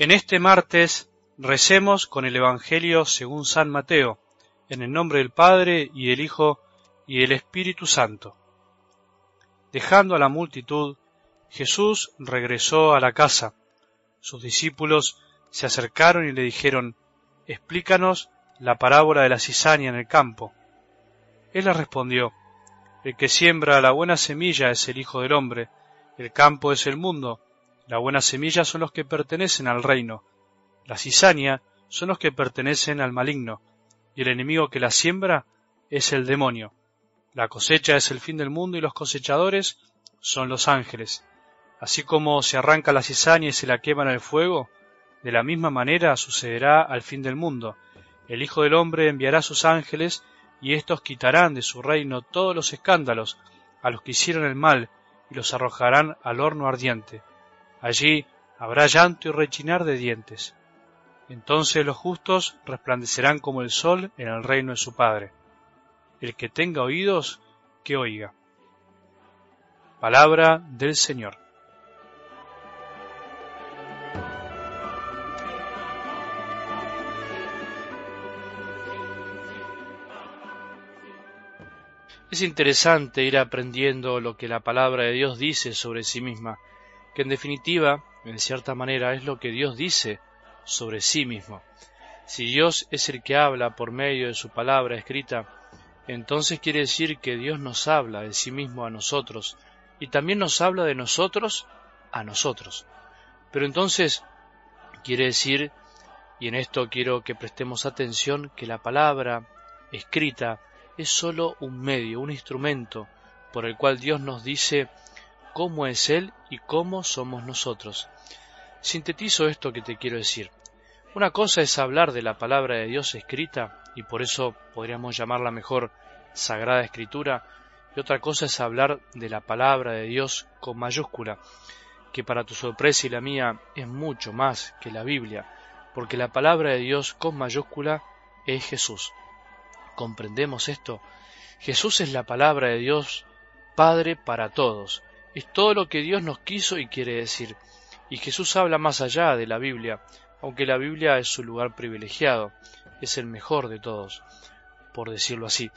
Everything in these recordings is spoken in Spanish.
En este martes recemos con el Evangelio según San Mateo, en el nombre del Padre y del Hijo y del Espíritu Santo. Dejando a la multitud, Jesús regresó a la casa. Sus discípulos se acercaron y le dijeron, Explícanos la parábola de la cizaña en el campo. Él les respondió, El que siembra la buena semilla es el Hijo del Hombre, el campo es el mundo, la buena semilla son los que pertenecen al reino, la cizaña son los que pertenecen al maligno, y el enemigo que la siembra es el demonio. La cosecha es el fin del mundo y los cosechadores son los ángeles. Así como se arranca la cizaña y se la quema en el fuego, de la misma manera sucederá al fin del mundo. El Hijo del Hombre enviará sus ángeles y éstos quitarán de su reino todos los escándalos a los que hicieron el mal y los arrojarán al horno ardiente. Allí habrá llanto y rechinar de dientes. Entonces los justos resplandecerán como el sol en el reino de su Padre. El que tenga oídos, que oiga. Palabra del Señor. Es interesante ir aprendiendo lo que la palabra de Dios dice sobre sí misma que en definitiva, en cierta manera, es lo que Dios dice sobre sí mismo. Si Dios es el que habla por medio de su palabra escrita, entonces quiere decir que Dios nos habla de sí mismo a nosotros y también nos habla de nosotros a nosotros. Pero entonces quiere decir, y en esto quiero que prestemos atención, que la palabra escrita es sólo un medio, un instrumento por el cual Dios nos dice cómo es Él y cómo somos nosotros. Sintetizo esto que te quiero decir. Una cosa es hablar de la palabra de Dios escrita, y por eso podríamos llamarla mejor Sagrada Escritura, y otra cosa es hablar de la palabra de Dios con mayúscula, que para tu sorpresa y la mía es mucho más que la Biblia, porque la palabra de Dios con mayúscula es Jesús. ¿Comprendemos esto? Jesús es la palabra de Dios Padre para todos, es todo lo que Dios nos quiso y quiere decir. Y Jesús habla más allá de la Biblia, aunque la Biblia es su lugar privilegiado, es el mejor de todos, por decirlo así.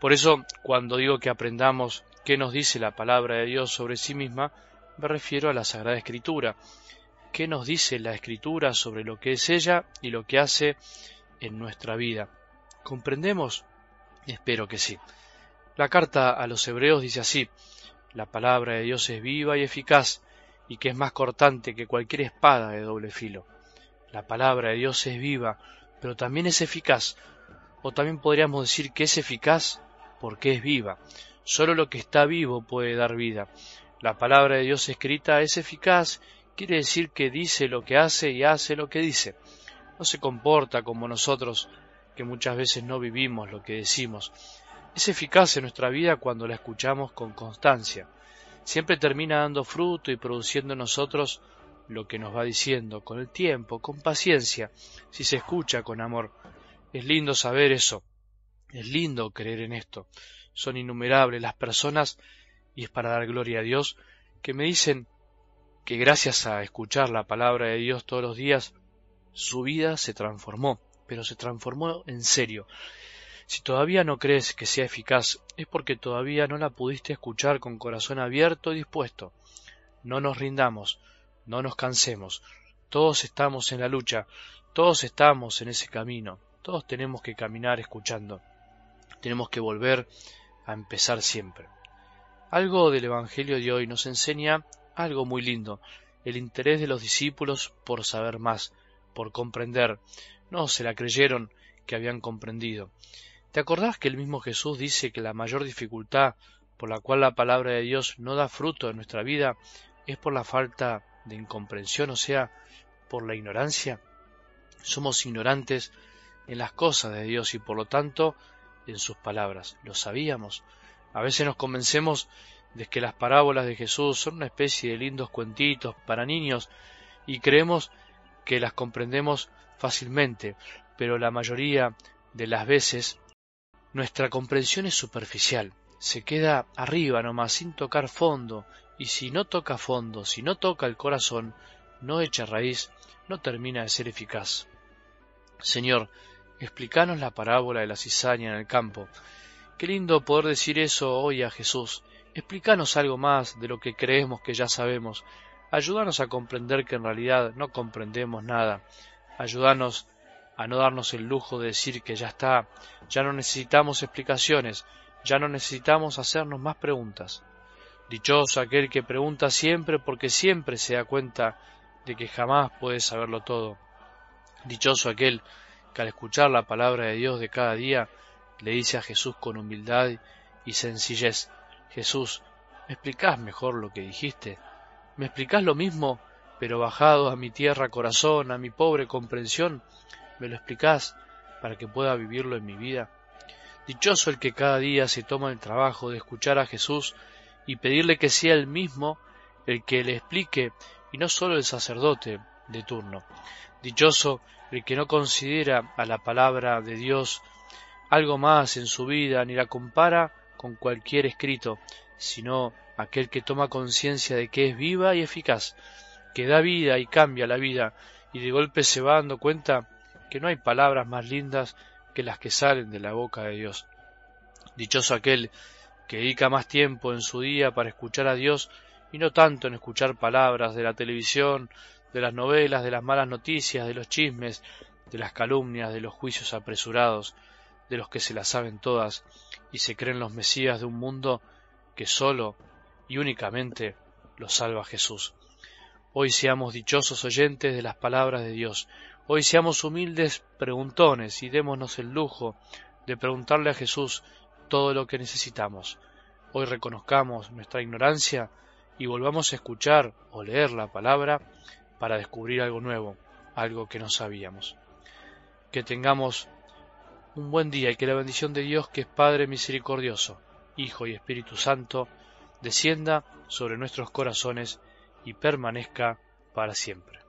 Por eso, cuando digo que aprendamos qué nos dice la palabra de Dios sobre sí misma, me refiero a la Sagrada Escritura. ¿Qué nos dice la Escritura sobre lo que es ella y lo que hace en nuestra vida? ¿Comprendemos? Espero que sí. La carta a los hebreos dice así, la palabra de Dios es viva y eficaz, y que es más cortante que cualquier espada de doble filo. La palabra de Dios es viva, pero también es eficaz, o también podríamos decir que es eficaz porque es viva. Solo lo que está vivo puede dar vida. La palabra de Dios escrita es eficaz, quiere decir que dice lo que hace y hace lo que dice. No se comporta como nosotros, que muchas veces no vivimos lo que decimos. Es eficaz en nuestra vida cuando la escuchamos con constancia. Siempre termina dando fruto y produciendo en nosotros lo que nos va diciendo, con el tiempo, con paciencia, si se escucha con amor. Es lindo saber eso. Es lindo creer en esto. Son innumerables las personas, y es para dar gloria a Dios, que me dicen que gracias a escuchar la palabra de Dios todos los días, su vida se transformó, pero se transformó en serio, si todavía no crees que sea eficaz, es porque todavía no la pudiste escuchar con corazón abierto y dispuesto. No nos rindamos, no nos cansemos. Todos estamos en la lucha, todos estamos en ese camino, todos tenemos que caminar escuchando. Tenemos que volver a empezar siempre. Algo del Evangelio de hoy nos enseña algo muy lindo, el interés de los discípulos por saber más, por comprender. No se la creyeron que habían comprendido. ¿Te acordás que el mismo Jesús dice que la mayor dificultad por la cual la palabra de Dios no da fruto en nuestra vida es por la falta de incomprensión, o sea, por la ignorancia? Somos ignorantes en las cosas de Dios y por lo tanto en sus palabras. Lo sabíamos. A veces nos convencemos de que las parábolas de Jesús son una especie de lindos cuentitos para niños y creemos que las comprendemos fácilmente, pero la mayoría de las veces nuestra comprensión es superficial, se queda arriba nomás sin tocar fondo, y si no toca fondo, si no toca el corazón, no echa raíz, no termina de ser eficaz. Señor, explícanos la parábola de la cizaña en el campo. Qué lindo poder decir eso hoy a Jesús. Explícanos algo más de lo que creemos que ya sabemos. Ayúdanos a comprender que en realidad no comprendemos nada. Ayúdanos a no darnos el lujo de decir que ya está, ya no necesitamos explicaciones, ya no necesitamos hacernos más preguntas. Dichoso aquel que pregunta siempre porque siempre se da cuenta de que jamás puede saberlo todo. Dichoso aquel que al escuchar la palabra de Dios de cada día le dice a Jesús con humildad y sencillez, Jesús, ¿me explicás mejor lo que dijiste? ¿Me explicás lo mismo, pero bajado a mi tierra corazón, a mi pobre comprensión? ¿Me lo explicás para que pueda vivirlo en mi vida? Dichoso el que cada día se toma el trabajo de escuchar a Jesús y pedirle que sea él mismo el que le explique y no solo el sacerdote de turno. Dichoso el que no considera a la palabra de Dios algo más en su vida ni la compara con cualquier escrito, sino aquel que toma conciencia de que es viva y eficaz, que da vida y cambia la vida, y de golpe se va dando cuenta que no hay palabras más lindas que las que salen de la boca de Dios. Dichoso aquel que dedica más tiempo en su día para escuchar a Dios y no tanto en escuchar palabras de la televisión, de las novelas, de las malas noticias, de los chismes, de las calumnias, de los juicios apresurados, de los que se las saben todas y se creen los mesías de un mundo que sólo y únicamente los salva Jesús. Hoy seamos dichosos oyentes de las palabras de Dios, Hoy seamos humildes preguntones y démonos el lujo de preguntarle a Jesús todo lo que necesitamos. Hoy reconozcamos nuestra ignorancia y volvamos a escuchar o leer la palabra para descubrir algo nuevo, algo que no sabíamos. Que tengamos un buen día y que la bendición de Dios, que es Padre misericordioso, Hijo y Espíritu Santo, descienda sobre nuestros corazones y permanezca para siempre.